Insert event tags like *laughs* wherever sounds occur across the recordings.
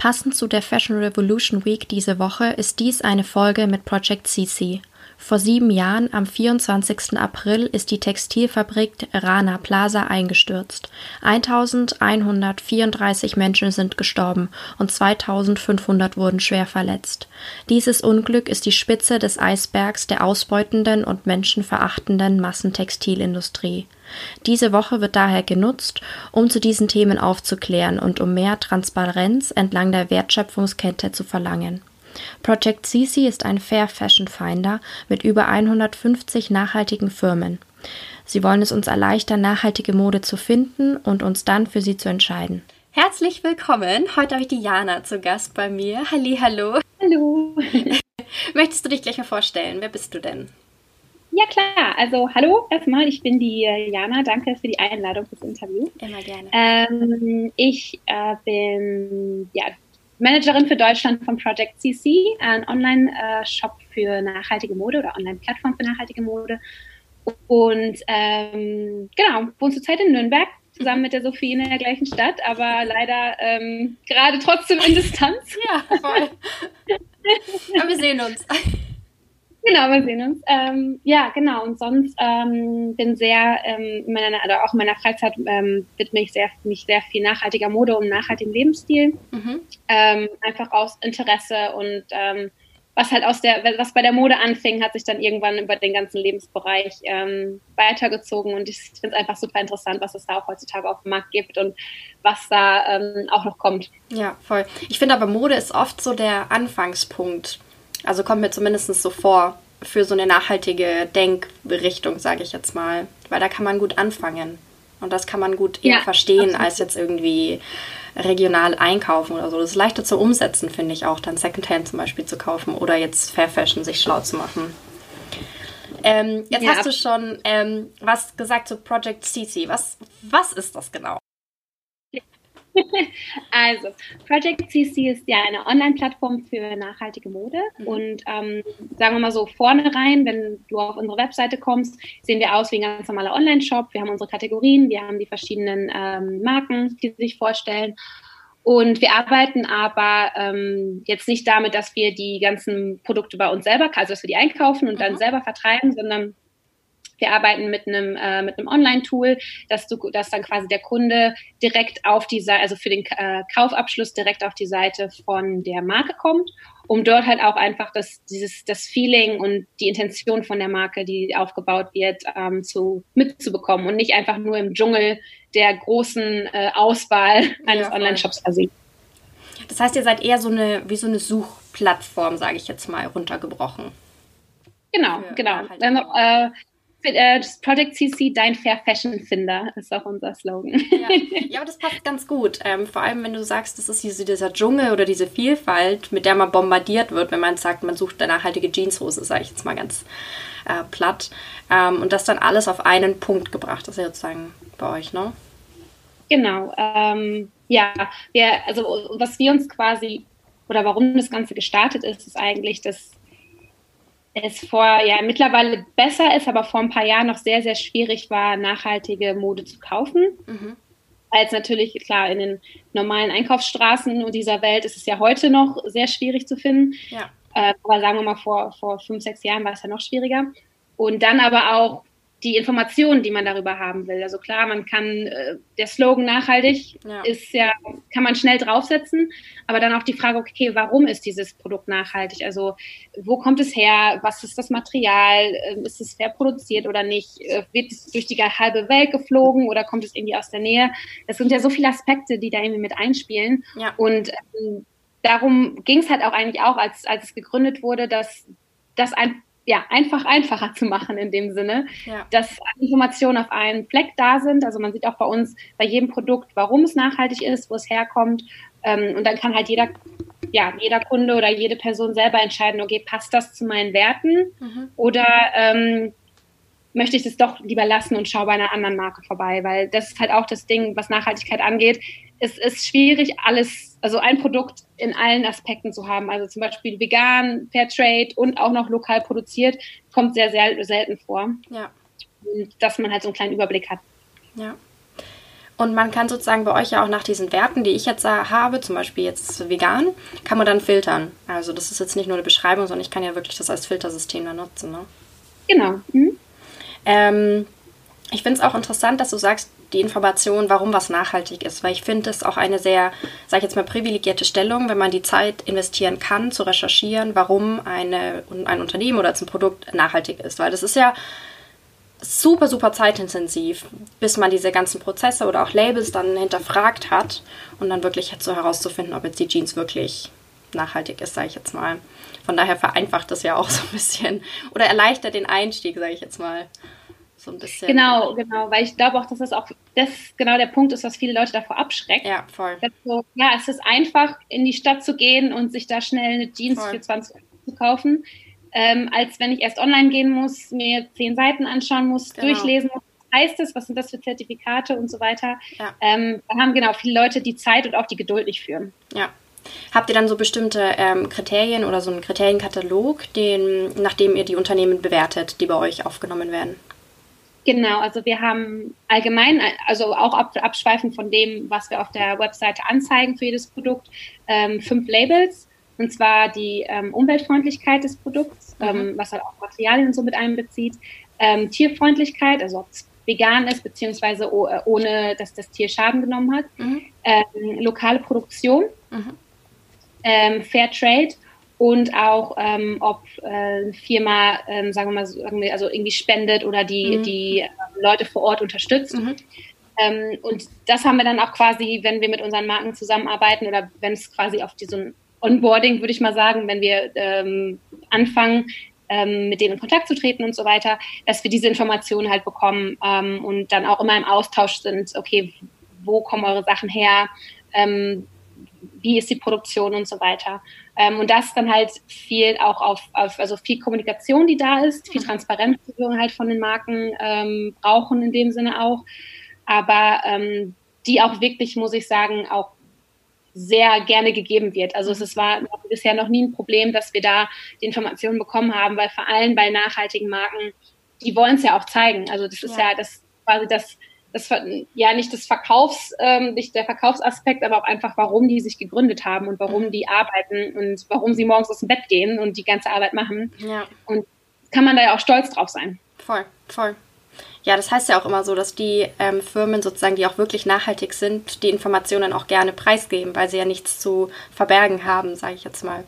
Passend zu der Fashion Revolution Week diese Woche ist dies eine Folge mit Project CC. Vor sieben Jahren, am 24. April, ist die Textilfabrik Rana Plaza eingestürzt. 1134 Menschen sind gestorben und 2500 wurden schwer verletzt. Dieses Unglück ist die Spitze des Eisbergs der ausbeutenden und menschenverachtenden Massentextilindustrie. Diese Woche wird daher genutzt, um zu diesen Themen aufzuklären und um mehr Transparenz entlang der Wertschöpfungskette zu verlangen. Project CC ist ein Fair Fashion Finder mit über 150 nachhaltigen Firmen. Sie wollen es uns erleichtern, nachhaltige Mode zu finden und uns dann für sie zu entscheiden. Herzlich willkommen. Heute habe ich die Jana zu Gast bei mir. Halli, hallo. Hallo. *laughs* Möchtest du dich gleich mal vorstellen? Wer bist du denn? Ja, klar. Also, hallo erstmal. Ich bin die äh, Jana. Danke für die Einladung fürs Interview. Immer gerne. Ähm, ich äh, bin ja, Managerin für Deutschland von Project CC, ein Online-Shop für nachhaltige Mode oder Online-Plattform für nachhaltige Mode. Und ähm, genau, wohne zurzeit in Nürnberg, zusammen mit der Sophie in der gleichen Stadt, aber leider ähm, gerade trotzdem in Distanz. ja, voll. *laughs* aber wir sehen uns. Genau, wir sehen uns. Ähm, ja, genau. Und sonst ähm, bin sehr, ähm, in meiner, also auch in meiner Freizeit ähm, widme ich sehr, mich sehr viel nachhaltiger Mode und nachhaltigem Lebensstil. Mhm. Ähm, einfach aus Interesse und ähm, was halt aus der, was bei der Mode anfing, hat sich dann irgendwann über den ganzen Lebensbereich ähm, weitergezogen und ich finde es einfach super interessant, was es da auch heutzutage auf dem Markt gibt und was da ähm, auch noch kommt. Ja, voll. Ich finde aber Mode ist oft so der Anfangspunkt also kommt mir zumindest so vor für so eine nachhaltige Denkrichtung, sage ich jetzt mal. Weil da kann man gut anfangen. Und das kann man gut eher ja, verstehen, absolut. als jetzt irgendwie regional einkaufen oder so. Das ist leichter zu umsetzen, finde ich auch, dann Secondhand zum Beispiel zu kaufen oder jetzt Fair Fashion sich schlau zu machen. Ähm, jetzt ja. hast du schon ähm, was gesagt zu Project CC. Was, was ist das genau? *laughs* Also, Project CC ist ja eine Online-Plattform für nachhaltige Mode. Mhm. Und ähm, sagen wir mal so, vorne rein, wenn du auf unsere Webseite kommst, sehen wir aus wie ein ganz normaler Online-Shop. Wir haben unsere Kategorien, wir haben die verschiedenen ähm, Marken, die sich vorstellen. Und wir arbeiten aber ähm, jetzt nicht damit, dass wir die ganzen Produkte bei uns selber, also dass wir die einkaufen und mhm. dann selber vertreiben, sondern wir arbeiten mit einem, äh, mit einem Online-Tool, dass du, dass dann quasi der Kunde direkt auf die Seite, also für den äh, Kaufabschluss direkt auf die Seite von der Marke kommt, um dort halt auch einfach das, dieses, das Feeling und die Intention von der Marke, die aufgebaut wird, ähm, zu, mitzubekommen und nicht einfach nur im Dschungel der großen äh, Auswahl eines ja, Online-Shops versiehen. Das heißt, ihr seid eher so eine, wie so eine Suchplattform, sage ich jetzt mal, runtergebrochen. Genau, genau. Äh, äh, das Project CC, dein Fair Fashion Finder, ist auch unser Slogan. Ja, ja aber das passt ganz gut. Ähm, vor allem, wenn du sagst, das ist diese, dieser Dschungel oder diese Vielfalt, mit der man bombardiert wird, wenn man sagt, man sucht eine nachhaltige Jeanshose, sage ich jetzt mal ganz äh, platt. Ähm, und das dann alles auf einen Punkt gebracht. Das ist ja sozusagen bei euch, ne? Genau. Ähm, ja, wir, also was wir uns quasi oder warum das Ganze gestartet ist, ist eigentlich, dass es vor, ja, mittlerweile besser ist, aber vor ein paar Jahren noch sehr, sehr schwierig war, nachhaltige Mode zu kaufen. Mhm. Als natürlich, klar, in den normalen Einkaufsstraßen und dieser Welt ist es ja heute noch sehr schwierig zu finden. Ja. Äh, aber sagen wir mal, vor, vor fünf, sechs Jahren war es ja noch schwieriger. Und dann aber auch die Informationen, die man darüber haben will. Also klar, man kann, äh, der Slogan nachhaltig ja. ist ja, kann man schnell draufsetzen, aber dann auch die Frage, okay, warum ist dieses Produkt nachhaltig? Also wo kommt es her? Was ist das Material? Ähm, ist es fair produziert oder nicht? Äh, wird es durch die halbe Welt geflogen oder kommt es irgendwie aus der Nähe? Das sind ja so viele Aspekte, die da irgendwie mit einspielen. Ja. Und ähm, darum ging es halt auch eigentlich auch, als, als es gegründet wurde, dass das ein ja, einfach einfacher zu machen in dem Sinne, ja. dass Informationen auf einen Fleck da sind. Also man sieht auch bei uns bei jedem Produkt, warum es nachhaltig ist, wo es herkommt. Ähm, und dann kann halt jeder ja, jeder Kunde oder jede Person selber entscheiden, okay, passt das zu meinen Werten mhm. oder ähm, möchte ich das doch lieber lassen und schaue bei einer anderen Marke vorbei, weil das ist halt auch das Ding, was Nachhaltigkeit angeht. Es ist schwierig, alles, also ein Produkt in allen Aspekten zu haben. Also zum Beispiel vegan, Fairtrade und auch noch lokal produziert, kommt sehr, sehr selten vor. Ja. Und dass man halt so einen kleinen Überblick hat. Ja. Und man kann sozusagen bei euch ja auch nach diesen Werten, die ich jetzt habe, zum Beispiel jetzt vegan, kann man dann filtern. Also das ist jetzt nicht nur eine Beschreibung, sondern ich kann ja wirklich das als Filtersystem dann nutzen. Ne? Genau. Mhm. Ähm, ich finde es auch interessant, dass du sagst, die Information, warum was nachhaltig ist, weil ich finde es auch eine sehr, sag ich jetzt mal, privilegierte Stellung, wenn man die Zeit investieren kann, zu recherchieren, warum eine, ein Unternehmen oder ein Produkt nachhaltig ist. Weil das ist ja super, super zeitintensiv, bis man diese ganzen Prozesse oder auch Labels dann hinterfragt hat und dann wirklich so herauszufinden, ob jetzt die Jeans wirklich nachhaltig ist, sage ich jetzt mal. Von daher vereinfacht das ja auch *laughs* so ein bisschen oder erleichtert den Einstieg, sage ich jetzt mal. So ein bisschen. Genau, genau, weil ich glaube auch, dass das auch das genau der Punkt ist, was viele Leute davor abschreckt. Ja, voll. So, ja, es ist einfach, in die Stadt zu gehen und sich da schnell eine Jeans voll. für 20 Euro zu kaufen, ähm, als wenn ich erst online gehen muss, mir zehn Seiten anschauen muss, genau. durchlesen muss. Was heißt das? Was sind das für Zertifikate und so weiter? Ja. Ähm, da haben genau viele Leute die Zeit und auch die Geduld nicht für. Ja, Habt ihr dann so bestimmte ähm, Kriterien oder so einen Kriterienkatalog, den, nachdem ihr die Unternehmen bewertet, die bei euch aufgenommen werden? Genau, also wir haben allgemein, also auch ab, abschweifend von dem, was wir auf der Webseite anzeigen für jedes Produkt, ähm, fünf Labels. Und zwar die ähm, Umweltfreundlichkeit des Produkts, mhm. ähm, was halt auch Materialien so mit einbezieht, ähm, Tierfreundlichkeit, also ob es vegan ist, beziehungsweise äh, ohne, dass das Tier Schaden genommen hat, mhm. Ähm, lokale Produktion. Mhm ähm, Fair Trade und auch, ähm, ob äh, Firma, ähm, sagen wir mal, wir, also irgendwie spendet oder die, mhm. die äh, Leute vor Ort unterstützt. Mhm. Ähm, und das haben wir dann auch quasi, wenn wir mit unseren Marken zusammenarbeiten oder wenn es quasi auf diesen Onboarding, würde ich mal sagen, wenn wir ähm, anfangen, ähm, mit denen in Kontakt zu treten und so weiter, dass wir diese Informationen halt bekommen ähm, und dann auch immer im Austausch sind, okay, wo kommen eure Sachen her? Wie ist die Produktion und so weiter. Ähm, und das dann halt viel auch auf, auf, also viel Kommunikation, die da ist, viel mhm. Transparenz, die wir halt von den Marken ähm, brauchen in dem Sinne auch, aber ähm, die auch wirklich, muss ich sagen, auch sehr gerne gegeben wird. Also es war bisher noch nie ein Problem, dass wir da die Informationen bekommen haben, weil vor allem bei nachhaltigen Marken, die wollen es ja auch zeigen. Also das ist ja, ja das quasi das das ja nicht das Verkaufs, ähm, nicht der Verkaufsaspekt, aber auch einfach, warum die sich gegründet haben und warum mhm. die arbeiten und warum sie morgens aus dem Bett gehen und die ganze Arbeit machen. Ja. Und kann man da ja auch stolz drauf sein. Voll, voll. Ja, das heißt ja auch immer so, dass die ähm, Firmen sozusagen, die auch wirklich nachhaltig sind, die Informationen auch gerne preisgeben, weil sie ja nichts zu verbergen haben, sage ich jetzt mal.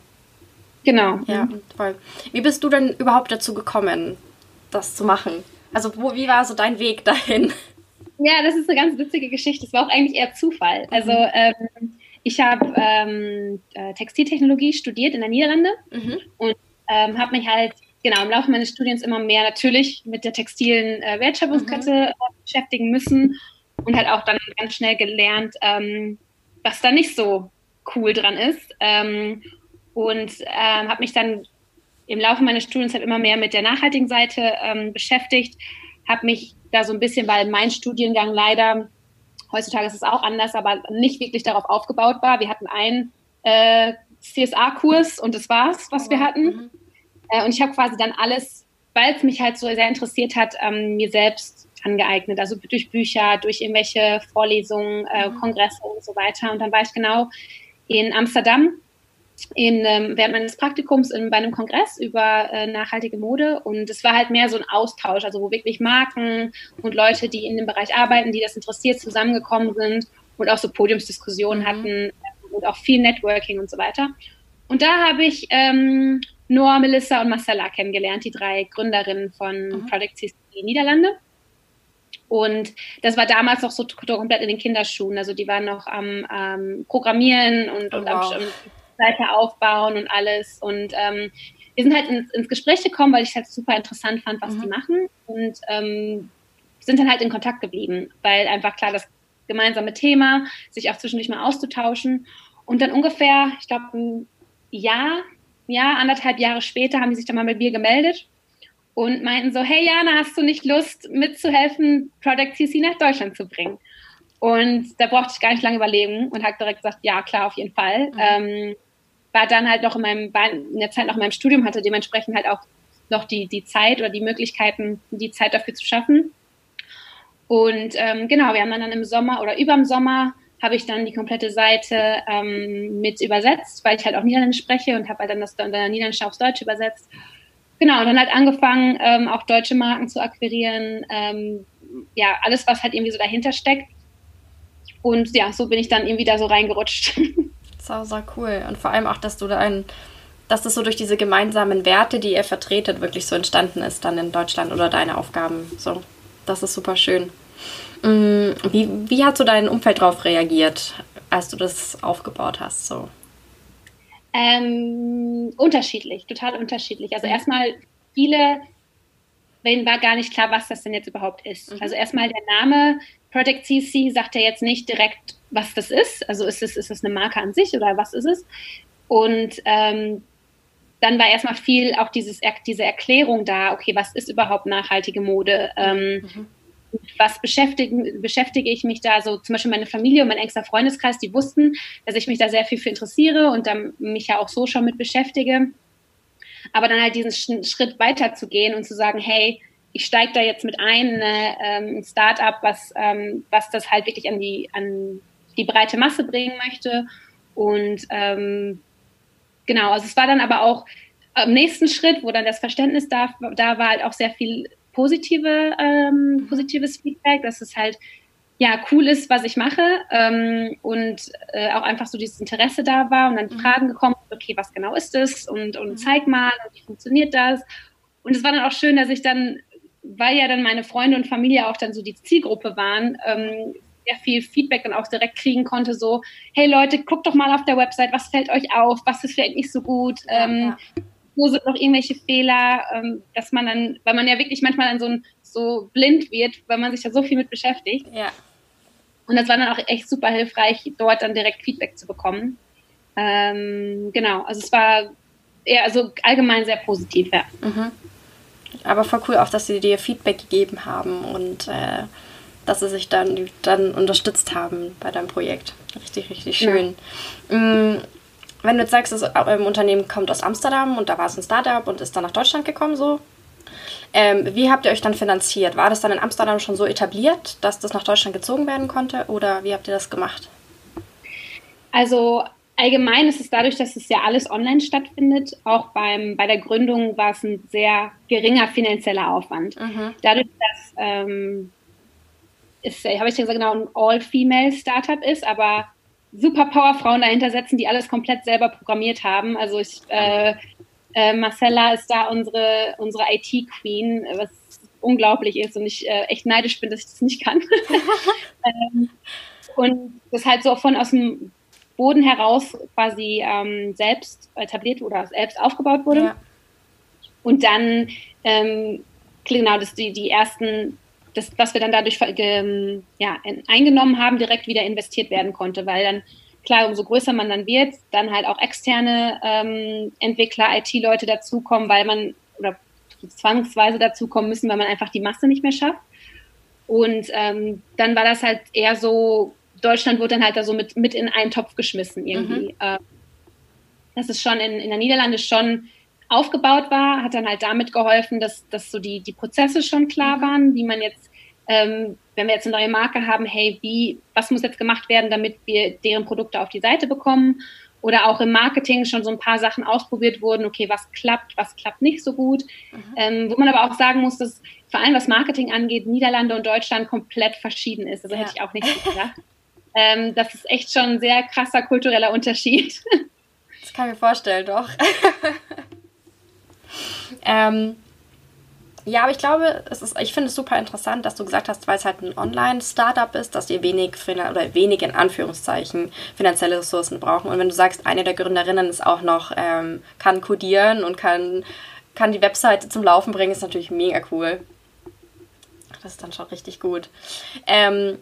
Genau. Ja, voll. Wie bist du denn überhaupt dazu gekommen, das zu machen? Also, wo, wie war so dein Weg dahin? Ja, das ist eine ganz witzige Geschichte. Das war auch eigentlich eher Zufall. Also mhm. ähm, ich habe ähm, äh, Textiltechnologie studiert in der Niederlande mhm. und ähm, habe mich halt genau im Laufe meines Studiums immer mehr natürlich mit der textilen äh, Wertschöpfungskette mhm. Äh, beschäftigen müssen und halt auch dann ganz schnell gelernt, ähm, was da nicht so cool dran ist. Ähm, und ähm, habe mich dann im Laufe meines Studiums halt immer mehr mit der nachhaltigen Seite beschäftigt, habe mich da so ein bisschen, weil mein Studiengang leider, heutzutage ist es auch anders, aber nicht wirklich darauf aufgebaut war. Wir hatten einen äh, CSA-Kurs und das war's, was oh, wir hatten. Mhm. Äh, und ich habe quasi dann alles, weil es mich halt so sehr interessiert hat, ähm, mir selbst angeeignet. Also durch Bücher, durch irgendwelche Vorlesungen, äh, mhm. Kongresse und so weiter. Und dann war ich genau in Amsterdam in, ähm, während meines Praktikums in, bei einem Kongress über äh, nachhaltige Mode und es war halt mehr so ein Austausch, also wo wirklich Marken und Leute, die in dem Bereich arbeiten, die das interessiert, zusammengekommen sind und auch so Podiumsdiskussionen mhm. hatten und auch viel Networking und so weiter. Und da habe ich ähm, Noah, Melissa und Marcella kennengelernt, die drei Gründerinnen von mhm. Product CC Niederlande. Und das war damals noch so komplett in den Kinderschuhen. Also die waren noch am ähm, Programmieren und, oh, und wow. am, Seite aufbauen und alles. Und ähm, wir sind halt ins, ins Gespräch gekommen, weil ich es halt super interessant fand, was mhm. die machen. Und ähm, sind dann halt in Kontakt geblieben, weil einfach klar das gemeinsame Thema, sich auch zwischendurch mal auszutauschen. Und dann ungefähr, ich glaube, ein Jahr, ja, anderthalb Jahre später haben die sich dann mal mit mir gemeldet und meinten so, hey Jana, hast du nicht Lust mitzuhelfen, Product CC nach Deutschland zu bringen? Und da brauchte ich gar nicht lange überlegen und habe direkt gesagt, ja, klar, auf jeden Fall. Mhm. Ähm, war dann halt noch in meinem, in der Zeit noch in meinem Studium, hatte dementsprechend halt auch noch die, die Zeit oder die Möglichkeiten, die Zeit dafür zu schaffen. Und ähm, genau, wir haben dann im Sommer oder überm Sommer habe ich dann die komplette Seite ähm, mit übersetzt, weil ich halt auch Niederländisch spreche und habe halt dann das dann Niederländisch aufs Deutsch übersetzt. Genau, und dann halt angefangen, ähm, auch deutsche Marken zu akquirieren. Ähm, ja, alles, was halt irgendwie so dahinter steckt. Und ja, so bin ich dann irgendwie da so reingerutscht. *laughs* Sau, sau cool. Und vor allem auch, dass du da ein, dass das so durch diese gemeinsamen Werte, die ihr vertretet, wirklich so entstanden ist dann in Deutschland oder deine Aufgaben. So, das ist super schön. Mm, wie, wie hat so dein Umfeld darauf reagiert, als du das aufgebaut hast? So? Ähm, unterschiedlich, total unterschiedlich. Also erstmal viele, denen war gar nicht klar, was das denn jetzt überhaupt ist. Mhm. Also erstmal der Name Project CC sagt ja jetzt nicht direkt, was das ist. Also ist es, ist es eine Marke an sich oder was ist es? Und ähm, dann war erstmal viel auch dieses, diese Erklärung da, okay, was ist überhaupt nachhaltige Mode? Ähm, mhm was beschäftige, beschäftige ich mich da? So zum Beispiel meine Familie und mein engster Freundeskreis, die wussten, dass ich mich da sehr viel für interessiere und dann mich ja auch so schon mit beschäftige. Aber dann halt diesen Schritt weiter zu gehen und zu sagen, hey, ich steige da jetzt mit ein, ne, ähm, ein Startup, was, ähm, was das halt wirklich an die, an die breite Masse bringen möchte. Und ähm, genau, also es war dann aber auch am nächsten Schritt, wo dann das Verständnis da, da war, halt auch sehr viel positive, ähm, positives Feedback, dass es halt ja cool ist, was ich mache ähm, und äh, auch einfach so dieses Interesse da war und dann die mhm. Fragen gekommen, okay, was genau ist das und, und mhm. zeig mal, wie funktioniert das? Und es war dann auch schön, dass ich dann, weil ja dann meine Freunde und Familie auch dann so die Zielgruppe waren, ähm, sehr viel Feedback dann auch direkt kriegen konnte, so, hey Leute, guckt doch mal auf der Website, was fällt euch auf, was ist vielleicht nicht so gut, ja, ähm, ja wo sind noch irgendwelche Fehler, ähm, dass man dann, weil man ja wirklich manchmal dann so, so blind wird, weil man sich ja so viel mit beschäftigt. Ja. Und das war dann auch echt super hilfreich, dort dann direkt Feedback zu bekommen. Ähm, genau, also es war eher, also allgemein sehr positiv, ja. Mhm. Aber voll cool auch, dass sie dir Feedback gegeben haben und äh, dass sie sich dann, dann unterstützt haben bei deinem Projekt. Richtig, richtig schön. Ja. Mhm wenn du jetzt sagst, das ähm, Unternehmen kommt aus Amsterdam und da war es ein Startup und ist dann nach Deutschland gekommen, so. Ähm, wie habt ihr euch dann finanziert? War das dann in Amsterdam schon so etabliert, dass das nach Deutschland gezogen werden konnte oder wie habt ihr das gemacht? Also allgemein ist es dadurch, dass es ja alles online stattfindet. Auch beim, bei der Gründung war es ein sehr geringer finanzieller Aufwand. Mhm. Dadurch, dass ähm, ist, habe ich ja gesagt, genau ein All-Female-Startup ist, aber super Powerfrauen dahinter setzen, die alles komplett selber programmiert haben. Also ich, äh, äh, Marcella ist da unsere, unsere IT-Queen, was unglaublich ist und ich äh, echt neidisch bin, dass ich das nicht kann. *laughs* ähm, und das halt so von aus dem Boden heraus quasi ähm, selbst etabliert oder selbst aufgebaut wurde. Ja. Und dann, ähm, genau, das die, die ersten das, was wir dann dadurch ja, eingenommen haben, direkt wieder investiert werden konnte, weil dann klar, umso größer man dann wird, dann halt auch externe ähm, Entwickler, IT-Leute dazukommen, weil man oder zwangsweise dazukommen müssen, weil man einfach die Masse nicht mehr schafft. Und ähm, dann war das halt eher so, Deutschland wurde dann halt da so mit, mit in einen Topf geschmissen irgendwie. Mhm. Ähm, das ist schon in, in der Niederlande schon aufgebaut war, hat dann halt damit geholfen, dass, dass so die, die Prozesse schon klar mhm. waren, wie man jetzt, ähm, wenn wir jetzt eine neue Marke haben, hey, wie, was muss jetzt gemacht werden, damit wir deren Produkte auf die Seite bekommen? Oder auch im Marketing schon so ein paar Sachen ausprobiert wurden, okay, was klappt, was klappt nicht so gut. Mhm. Ähm, wo man aber auch sagen muss, dass vor allem was Marketing angeht, Niederlande und Deutschland komplett verschieden ist. Also ja. hätte ich auch nicht gedacht. *laughs* ähm, das ist echt schon ein sehr krasser kultureller Unterschied. Das kann ich mir vorstellen, doch. *laughs* Ähm, ja, aber ich glaube, es ist, ich finde es super interessant, dass du gesagt hast, weil es halt ein Online-Startup ist, dass ihr wenig oder wenig in Anführungszeichen finanzielle Ressourcen brauchen. Und wenn du sagst, eine der Gründerinnen ist auch noch, ähm, kann codieren und kann, kann die Webseite zum Laufen bringen, ist natürlich mega cool. Das ist dann schon richtig gut. Ähm,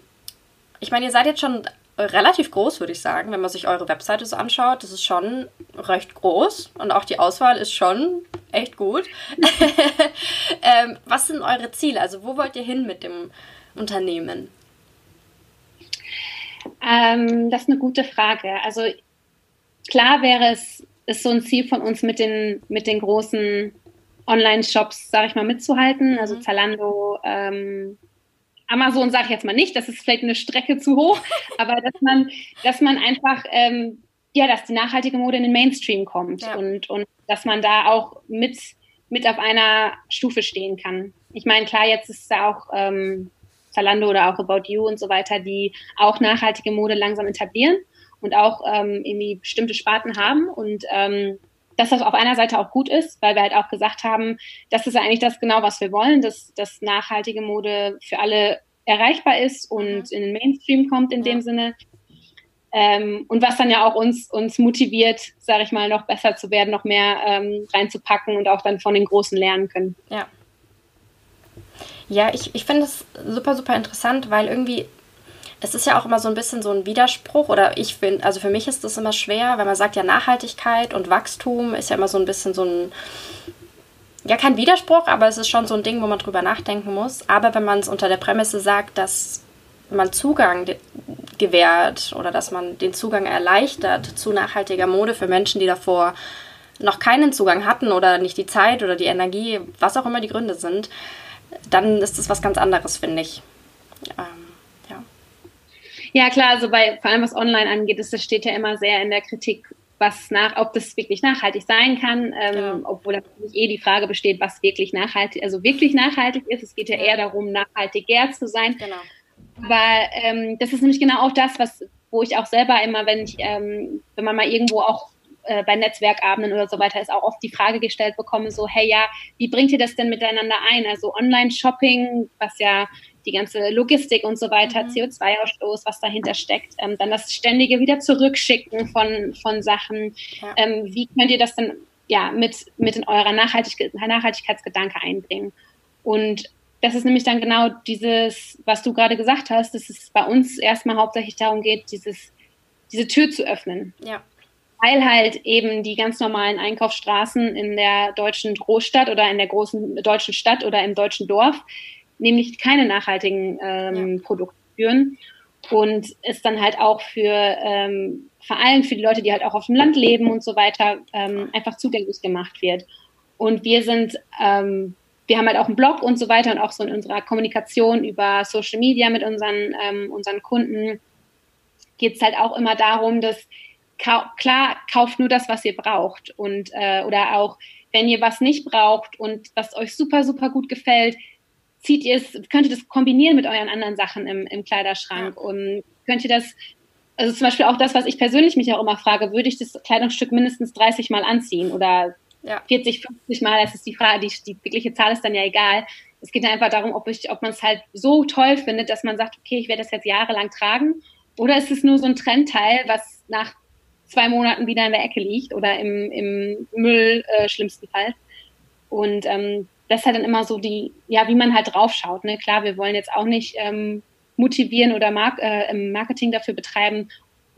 ich meine, ihr seid jetzt schon relativ groß, würde ich sagen, wenn man sich eure Webseite so anschaut. Das ist schon recht groß und auch die Auswahl ist schon echt gut. *laughs* ähm, was sind eure Ziele? Also wo wollt ihr hin mit dem Unternehmen? Ähm, das ist eine gute Frage. Also klar wäre es, ist so ein Ziel von uns mit den, mit den großen Online-Shops, sage ich mal, mitzuhalten. Also mhm. Zalando, ähm, Amazon sage ich jetzt mal nicht, das ist vielleicht eine Strecke zu hoch, *laughs* aber dass man, dass man einfach, ähm, ja, dass die nachhaltige Mode in den Mainstream kommt ja. und, und dass man da auch mit, mit auf einer Stufe stehen kann. Ich meine, klar, jetzt ist es ja auch ähm, Zalando oder auch About You und so weiter, die auch nachhaltige Mode langsam etablieren und auch ähm, irgendwie bestimmte Sparten haben und ähm, dass das auf einer Seite auch gut ist, weil wir halt auch gesagt haben, das ist eigentlich das genau, was wir wollen, dass, dass nachhaltige Mode für alle erreichbar ist und in den Mainstream kommt in dem Sinne. Ähm, und was dann ja auch uns, uns motiviert, sage ich mal, noch besser zu werden, noch mehr ähm, reinzupacken und auch dann von den Großen lernen können. Ja. Ja, ich, ich finde es super, super interessant, weil irgendwie, es ist ja auch immer so ein bisschen so ein Widerspruch oder ich finde, also für mich ist das immer schwer, weil man sagt ja Nachhaltigkeit und Wachstum ist ja immer so ein bisschen so ein, ja kein Widerspruch, aber es ist schon so ein Ding, wo man drüber nachdenken muss. Aber wenn man es unter der Prämisse sagt, dass man Zugang gewährt oder dass man den Zugang erleichtert zu nachhaltiger Mode für Menschen, die davor noch keinen Zugang hatten oder nicht die Zeit oder die Energie, was auch immer die Gründe sind, dann ist das was ganz anderes, finde ich. Ähm. Ja, klar, also bei, vor allem was online angeht, ist, das steht ja immer sehr in der Kritik, was nach, ob das wirklich nachhaltig sein kann, ähm, ja. obwohl natürlich eh die Frage besteht, was wirklich nachhaltig, also wirklich nachhaltig ist. Es geht ja eher darum, nachhaltiger zu sein. Genau. Aber ähm, das ist nämlich genau auch das, was, wo ich auch selber immer, wenn ich, ähm, wenn man mal irgendwo auch äh, bei Netzwerkabenden oder so weiter ist auch oft die Frage gestellt bekomme, so, hey ja, wie bringt ihr das denn miteinander ein? Also Online-Shopping, was ja die ganze Logistik und so weiter, mhm. CO2-Ausstoß, was dahinter steckt, ähm, dann das ständige wieder zurückschicken von, von Sachen. Ja. Ähm, wie könnt ihr das denn ja, mit, mit in eurer Nachhaltig Nachhaltigkeitsgedanke einbringen? Und das ist nämlich dann genau dieses, was du gerade gesagt hast, dass es bei uns erstmal hauptsächlich darum geht, dieses, diese Tür zu öffnen. Ja weil halt eben die ganz normalen Einkaufsstraßen in der deutschen Großstadt oder in der großen deutschen Stadt oder im deutschen Dorf nämlich keine nachhaltigen ähm, ja. Produkte führen und es dann halt auch für ähm, vor allem für die Leute, die halt auch auf dem Land leben und so weiter, ähm, einfach zugänglich gemacht wird. Und wir sind, ähm, wir haben halt auch einen Blog und so weiter und auch so in unserer Kommunikation über Social Media mit unseren, ähm, unseren Kunden geht es halt auch immer darum, dass kau klar, kauft nur das, was ihr braucht. Und äh, oder auch, wenn ihr was nicht braucht und was euch super, super gut gefällt, zieht ihr es, könnt ihr das kombinieren mit euren anderen Sachen im, im Kleiderschrank und könnt ihr das, also zum Beispiel auch das, was ich persönlich mich auch immer frage, würde ich das Kleidungsstück mindestens 30 Mal anziehen oder ja. 40, 50 Mal, das ist die Frage, die, die wirkliche Zahl ist dann ja egal. Es geht einfach darum, ob, ich, ob man es halt so toll findet, dass man sagt, okay, ich werde das jetzt jahrelang tragen. Oder ist es nur so ein Trendteil, was nach zwei Monaten wieder in der Ecke liegt oder im, im Müll äh, schlimmstenfalls. Und ähm, das ist halt dann immer so die, ja, wie man halt draufschaut. Ne? Klar, wir wollen jetzt auch nicht ähm, motivieren oder Mark äh, Marketing dafür betreiben,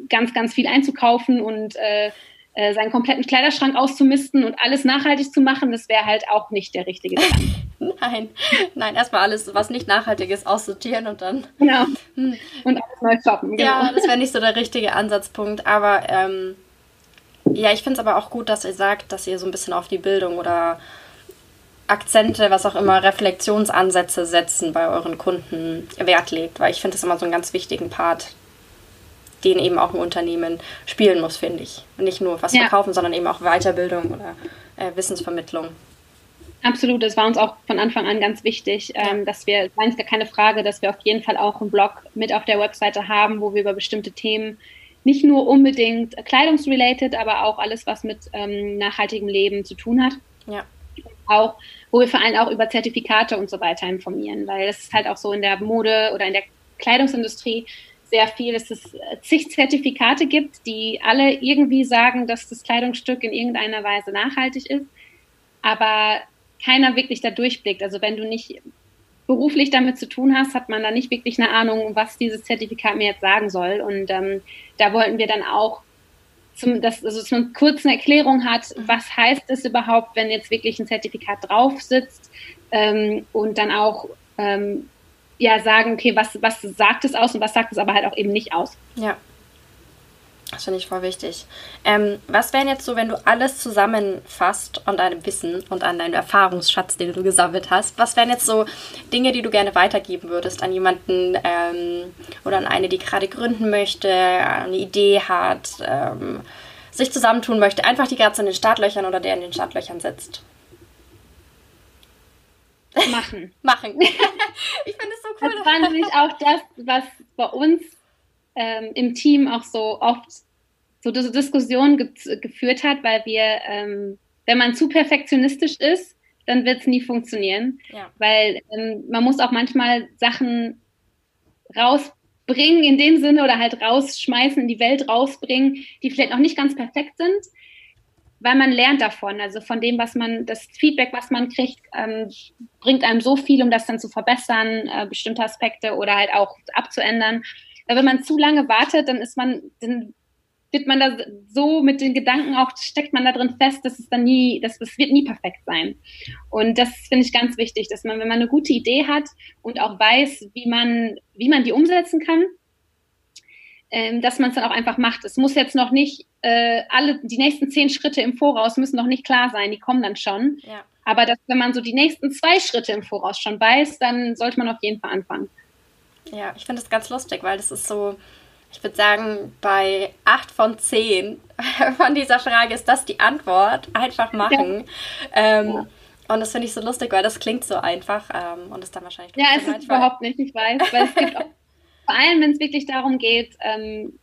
ganz, ganz viel einzukaufen und äh, äh, seinen kompletten Kleiderschrank auszumisten und alles nachhaltig zu machen, das wäre halt auch nicht der richtige Plan. Nein, nein, erstmal alles, was nicht nachhaltig ist, aussortieren und dann. Genau. Hm. Und alles neu shoppen. Genau. Ja, das wäre nicht so der richtige Ansatzpunkt, aber ähm, ja, ich finde es aber auch gut, dass ihr sagt, dass ihr so ein bisschen auf die Bildung oder Akzente, was auch immer, Reflexionsansätze setzen bei euren Kunden Wert legt, weil ich finde das immer so einen ganz wichtigen Part, den eben auch ein Unternehmen spielen muss, finde ich. Nicht nur was ja. verkaufen, sondern eben auch Weiterbildung oder äh, Wissensvermittlung. Absolut, das war uns auch von Anfang an ganz wichtig, ähm, dass wir, es gar keine Frage, dass wir auf jeden Fall auch einen Blog mit auf der Webseite haben, wo wir über bestimmte Themen nicht nur unbedingt kleidungsrelated, aber auch alles, was mit ähm, nachhaltigem Leben zu tun hat. Ja. Auch, wo wir vor allem auch über Zertifikate und so weiter informieren, weil es ist halt auch so in der Mode oder in der Kleidungsindustrie sehr viel, dass es zig Zertifikate gibt, die alle irgendwie sagen, dass das Kleidungsstück in irgendeiner Weise nachhaltig ist, aber keiner wirklich da durchblickt. Also wenn du nicht beruflich damit zu tun hast, hat man da nicht wirklich eine Ahnung, was dieses Zertifikat mir jetzt sagen soll. Und ähm, da wollten wir dann auch, zum, dass also so eine kurze Erklärung hat, was heißt es überhaupt, wenn jetzt wirklich ein Zertifikat drauf sitzt ähm, und dann auch ähm, ja sagen, okay, was, was sagt es aus und was sagt es aber halt auch eben nicht aus. Ja. Das finde ich voll wichtig. Ähm, was wären jetzt so, wenn du alles zusammenfasst an deinem Wissen und an deinem Erfahrungsschatz, den du gesammelt hast, was wären jetzt so Dinge, die du gerne weitergeben würdest an jemanden ähm, oder an eine, die gerade gründen möchte, eine Idee hat, ähm, sich zusammentun möchte, einfach die gerade in den Startlöchern oder der in den Startlöchern sitzt? Machen. *laughs* Machen. *laughs* ich finde es so cool. Das war nämlich auch das, was bei uns ähm, im Team auch so oft so diese Diskussion ge geführt hat, weil wir, ähm, wenn man zu perfektionistisch ist, dann wird es nie funktionieren. Ja. Weil ähm, man muss auch manchmal Sachen rausbringen in dem Sinne oder halt rausschmeißen, in die Welt rausbringen, die vielleicht noch nicht ganz perfekt sind, weil man lernt davon. Also von dem, was man, das Feedback, was man kriegt, ähm, bringt einem so viel, um das dann zu verbessern, äh, bestimmte Aspekte oder halt auch abzuändern. Weil wenn man zu lange wartet, dann ist man, dann wird man da so mit den Gedanken auch, steckt man da drin fest, dass es dann nie, dass es wird nie perfekt sein. Und das finde ich ganz wichtig, dass man, wenn man eine gute Idee hat und auch weiß, wie man, wie man die umsetzen kann, ähm, dass man es dann auch einfach macht. Es muss jetzt noch nicht äh, alle, die nächsten zehn Schritte im Voraus müssen noch nicht klar sein, die kommen dann schon. Ja. Aber dass, wenn man so die nächsten zwei Schritte im Voraus schon weiß, dann sollte man auf jeden Fall anfangen. Ja, ich finde das ganz lustig, weil das ist so, ich würde sagen, bei acht von zehn *laughs* von dieser Frage ist das die Antwort. Einfach machen. Ja. Ähm, ja. Und das finde ich so lustig, weil das klingt so einfach ähm, und ist dann wahrscheinlich. Ja, es ist überhaupt nicht, ich weiß. Weil es gibt *laughs* auch, vor allem, wenn es wirklich darum geht, ähm,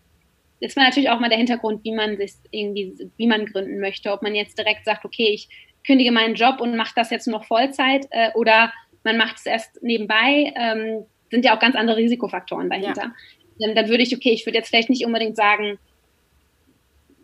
ist man natürlich auch mal der Hintergrund, wie man sich irgendwie, wie man gründen möchte. Ob man jetzt direkt sagt, okay, ich kündige meinen Job und mache das jetzt noch Vollzeit äh, oder man macht es erst nebenbei. Ähm, sind ja auch ganz andere Risikofaktoren dahinter. Ja. Dann, dann würde ich, okay, ich würde jetzt vielleicht nicht unbedingt sagen,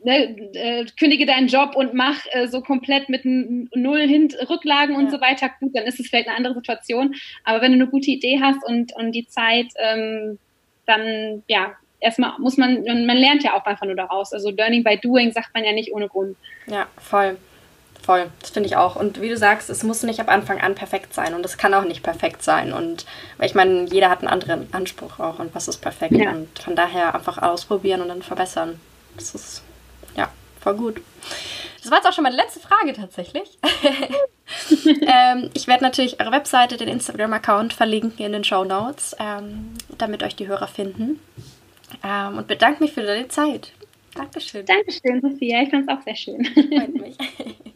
ne, äh, kündige deinen Job und mach äh, so komplett mit null Hint Rücklagen ja. und so weiter. Gut, dann ist es vielleicht eine andere Situation. Aber wenn du eine gute Idee hast und, und die Zeit, ähm, dann ja, erstmal muss man, man lernt ja auch einfach nur daraus. Also Learning by Doing sagt man ja nicht ohne Grund. Ja, voll. Voll, das finde ich auch. Und wie du sagst, es muss nicht ab Anfang an perfekt sein und es kann auch nicht perfekt sein. Und weil ich meine, jeder hat einen anderen Anspruch auch und was ist perfekt. Ja. Und von daher einfach ausprobieren und dann verbessern. Das ist ja voll gut. Das war jetzt auch schon meine letzte Frage tatsächlich. *laughs* ähm, ich werde natürlich eure Webseite, den Instagram-Account verlinken in den Show Notes, ähm, damit euch die Hörer finden. Ähm, und bedanke mich für deine Zeit. Dankeschön. Dankeschön, Sophia. Ich fand es auch sehr schön. Freut mich. *laughs*